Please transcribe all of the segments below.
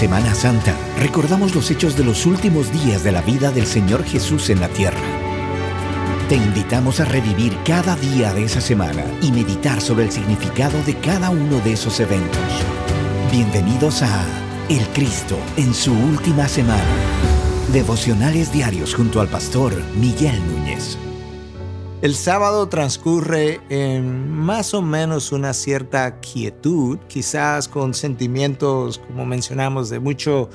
Semana Santa recordamos los hechos de los últimos días de la vida del Señor Jesús en la tierra. Te invitamos a revivir cada día de esa semana y meditar sobre el significado de cada uno de esos eventos. Bienvenidos a El Cristo en su última semana. Devocionales diarios junto al pastor Miguel Núñez. El sábado transcurre en más o menos una cierta quietud, quizás con sentimientos, como mencionamos, de mucho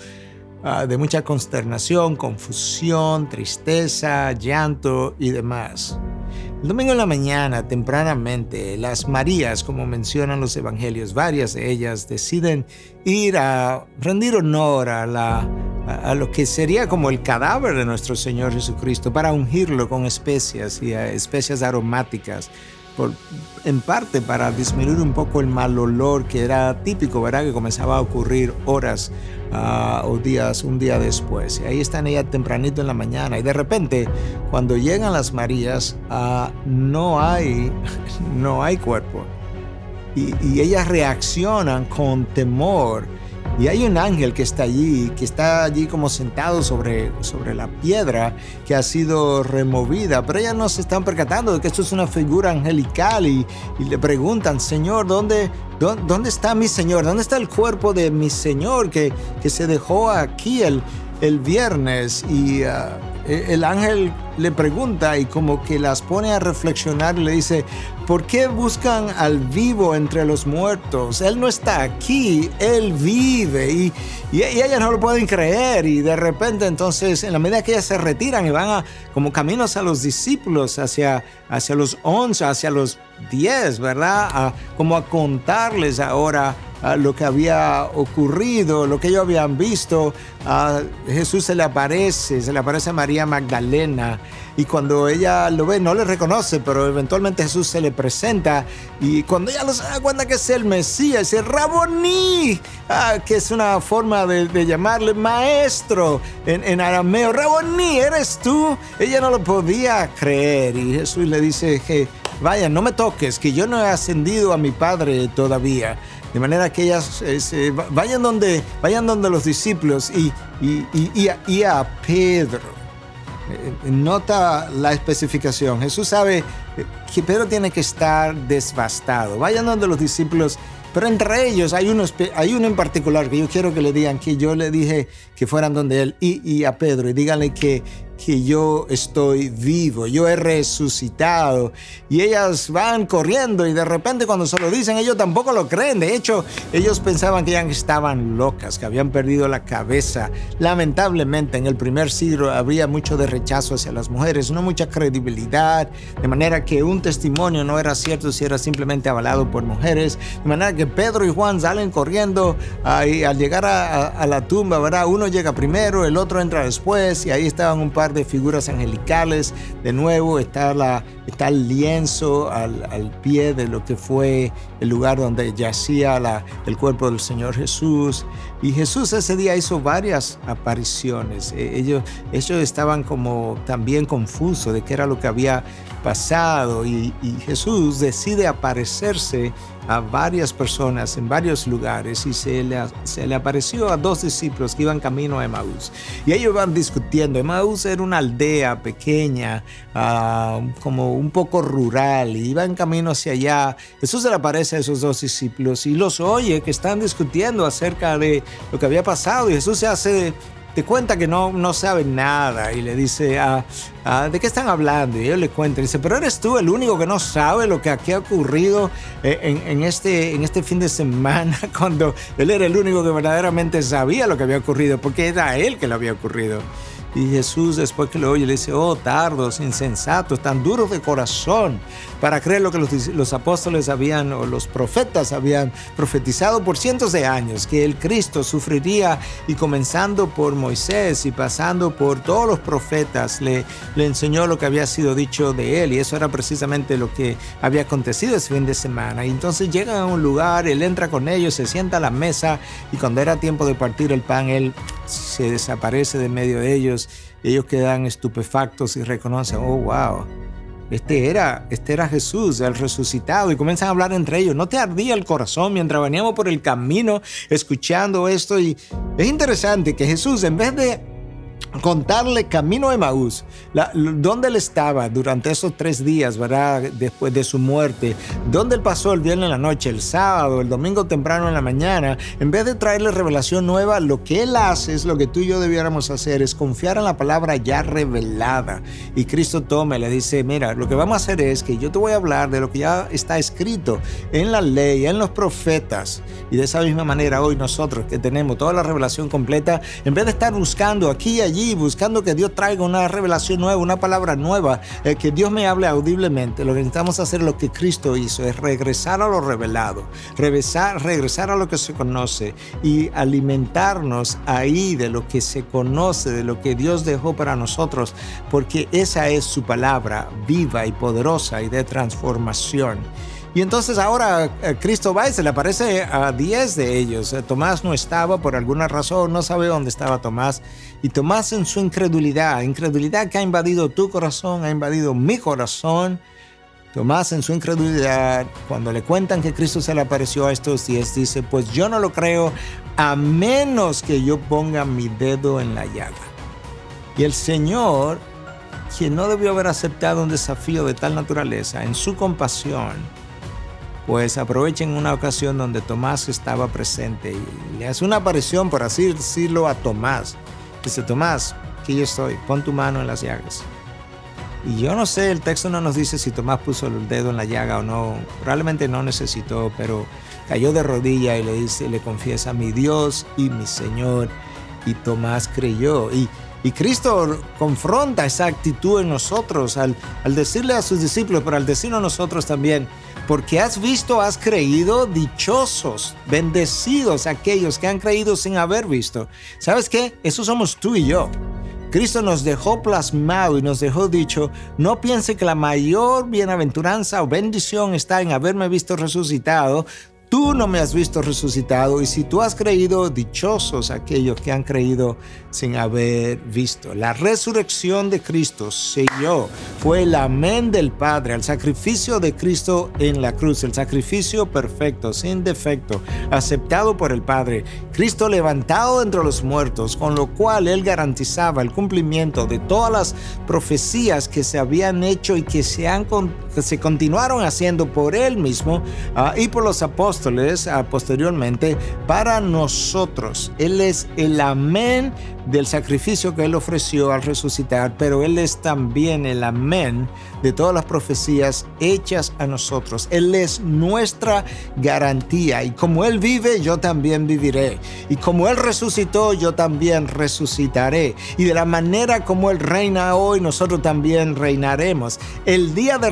ah, de mucha consternación, confusión, tristeza, llanto y demás. El domingo en la mañana, tempranamente, las Marías, como mencionan los evangelios, varias de ellas deciden ir a rendir honor a la a, lo que sería como el cadáver de nuestro Señor Jesucristo para ungirlo con especias y especias aromáticas, en parte para disminuir un poco el mal olor que era típico, ¿verdad? Que comenzaba a ocurrir horas ah, o días, un día después. Y ahí están ellas tempranito en la mañana y de repente cuando llegan las Marías ah, no hay, no hay cuerpo. Y ellas reaccionan con temor y hay un ángel que está allí, que está allí como sentado sobre, sobre la piedra que ha sido removida. Pero ellas no se están percatando de que esto es una figura angelical y, le preguntan, Señor, ¿dónde, ¿dónde, está mi Señor? ¿Dónde está el cuerpo de mi Señor que, que se dejó aquí el, el viernes? Y ah, el ángel le pregunta y como que las pone a reflexionar y le dice, ¿por qué buscan al vivo entre los muertos? Él no está aquí, Él vive y, y, ellas no lo pueden creer y de repente entonces en la medida que ellas se retiran y van a, como caminos a los discípulos, hacia, hacia los once, hacia los diez, ¿verdad? como a contarles ahora lo que había ocurrido, lo que ellos habían visto. Jesús se le aparece, se le aparece a María Magdalena y cuando ella lo ve no le reconoce, pero eventualmente Jesús se le presenta y cuando ella se da cuenta que es el Mesías, el Raboní, ah, que es una forma de, llamarle maestro en, en arameo, Raboní, ¿eres tú? Ella no lo podía creer y Jesús le dice que vaya, no me toques, que yo no he ascendido a mi Padre todavía. De manera que ellas eh, vayan, donde, vayan donde los discípulos y, y, a, Pedro. Eh, eh, nota la especificación. Jesús sabe que Pedro tiene que estar desbastado. Vayan donde los discípulos pero entre ellos hay uno, hay uno en particular que yo quiero que le digan que yo le dije que fueran donde él y, y a Pedro y díganle que que yo estoy vivo, yo he resucitado. Y ellas van corriendo y de repente cuando se lo dicen ellos tampoco lo creen. De hecho, ellos pensaban que ya estaban locas, que habían perdido la cabeza. Lamentablemente en el primer siglo había mucho de rechazo hacia las mujeres, no mucha credibilidad, de manera que un testimonio no era cierto si era simplemente avalado por mujeres. De manera que Pedro y Juan salen corriendo y al llegar a, la tumba, ¿verdad? Uno llega primero, el otro entra después y ahí estaban un par de figuras angelicales. De nuevo está, la, está el lienzo al, pie de lo que fue el lugar donde yacía la, el cuerpo del Señor Jesús. Y Jesús ese día hizo varias apariciones. E, ellos, ellos estaban como también confusos de qué era lo que había pasado y, Jesús decide aparecerse a varias personas en varios lugares y se le, apareció a dos discípulos que iban camino a Emaús. Y ellos van discutiendo. Emaús era una aldea pequeña, ah, como un poco rural, y iban camino hacia allá. Jesús le aparece a esos dos discípulos y los oye que están discutiendo acerca de lo que había pasado. Y Jesús se hace te cuenta que no, no sabe nada y le dice, ah, ah, ¿de qué están hablando? Y él le cuenta, dice, pero eres tú el único que no sabe lo que aquí ha ocurrido eh, en, en, este, en este fin de semana, cuando él era el único que verdaderamente sabía lo que había ocurrido, porque era él que lo había ocurrido. Y Jesús después que lo oye le dice, oh tardos, insensatos, tan duros de corazón para creer lo que los, apóstoles habían o los profetas habían profetizado por cientos de años, que el Cristo sufriría y comenzando por Moisés y pasando por todos los profetas, le, le enseñó lo que había sido dicho de él y eso era precisamente lo que había acontecido ese fin de semana. Y entonces llegan a un lugar, él entra con ellos, se sienta a la mesa y cuando era tiempo de partir el pan, él se desaparece de medio de ellos. Ellos quedan estupefactos y reconocen, oh, wow, este era, este era Jesús, el resucitado, y comienzan a hablar entre ellos. ¿No te ardía el corazón mientras veníamos por el camino escuchando esto? Y es interesante que Jesús, en vez de contarle camino a Emaús, dónde él estaba durante esos tres días, ¿verdad? Después de su muerte, dónde él pasó el viernes en la noche, el sábado, el domingo temprano en la mañana, en vez de traerle revelación nueva, lo que él hace es lo que tú y yo debiéramos hacer, es confiar en la palabra ya revelada. Y Cristo toma y le dice, mira, lo que vamos a hacer es que yo te voy a hablar de lo que ya está escrito en la ley, en los profetas. Y de esa misma manera hoy nosotros que tenemos toda la revelación completa, en vez de estar buscando aquí y allí, buscando que Dios traiga una revelación nueva, una palabra nueva, eh, que Dios me hable audiblemente. Lo que necesitamos hacer lo que Cristo hizo, es regresar a lo revelado, regresar, regresar a lo que se conoce y alimentarnos ahí de lo que se conoce, de lo que Dios dejó para nosotros, porque esa es su palabra viva y poderosa y de transformación. Y entonces ahora eh, Cristo va y se le aparece a 10 de ellos. Eh, Tomás no estaba por alguna razón, no sabe dónde estaba Tomás. Y Tomás en su incredulidad, incredulidad que ha invadido tu corazón, ha invadido mi corazón. Tomás en su incredulidad, cuando le cuentan que Cristo se le apareció a estos 10, dice, pues yo no lo creo a menos que yo ponga mi dedo en la llaga. Y el Señor, quien no debió haber aceptado un desafío de tal naturaleza, en su compasión, pues aprovechen una ocasión donde Tomás estaba presente y le hace una aparición, por así decirlo, a Tomás. Dice, Tomás, aquí yo estoy, pon tu mano en las llagas. Y yo no sé, el texto no nos dice si Tomás puso el dedo en la llaga o no. Probablemente no necesitó, pero cayó de rodilla y le dice, le confiesa, mi Dios y mi Señor. Y Tomás creyó. Y, Cristo confronta esa actitud en nosotros al, decirle a sus discípulos, pero al decirnos a nosotros también, porque has visto, has creído, dichosos, bendecidos aquellos que han creído sin haber visto. ¿Sabes qué? Eso somos tú y yo. Cristo nos dejó plasmado y nos dejó dicho, no piense que la mayor bienaventuranza o bendición está en haberme visto resucitado, Tú no me has visto resucitado y si tú has creído, dichosos aquellos que han creído sin haber visto. La resurrección de Cristo selló, fue el amén del Padre, el sacrificio de Cristo en la cruz, el sacrificio perfecto, sin defecto, aceptado por el Padre. Cristo levantado entre los muertos, con lo cual Él garantizaba el cumplimiento de todas las profecías que se habían hecho y que se, han, se continuaron haciendo por Él mismo uh, y por los apóstoles apóstoles posteriormente para nosotros. Él es el amén del sacrificio que Él ofreció al resucitar, pero Él es también el amén de todas las profecías hechas a nosotros. Él es nuestra garantía y como Él vive, yo también viviré. Y como Él resucitó, yo también resucitaré. Y de la manera como Él reina hoy, nosotros también reinaremos. El día de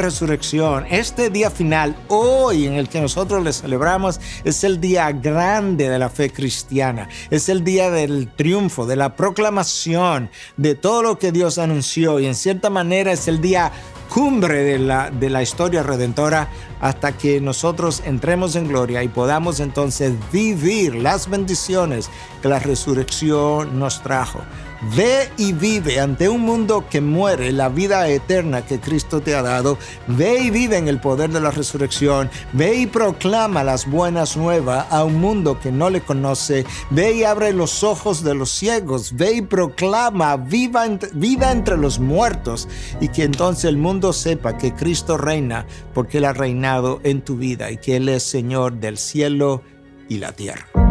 este día final, hoy en el que nosotros le celebramos, es el día grande de la fe cristiana. Es el día del triunfo, de la proclamación de todo lo que Dios anunció y en cierta manera es el día cumbre de la, de la historia redentora hasta que nosotros entremos en gloria y podamos entonces vivir las bendiciones que la resurrección nos trajo. Ve y vive ante un mundo que muere la vida eterna que Cristo te ha dado. Ve y vive en el poder de la resurrección. Ve y proclama las buenas nuevas a un mundo que no le conoce. Ve y abre los ojos de los ciegos. Ve y proclama viva, vida entre los muertos. Y que entonces el mundo sepa que Cristo reina porque Él ha reinado en tu vida y que Él es Señor del cielo y la tierra.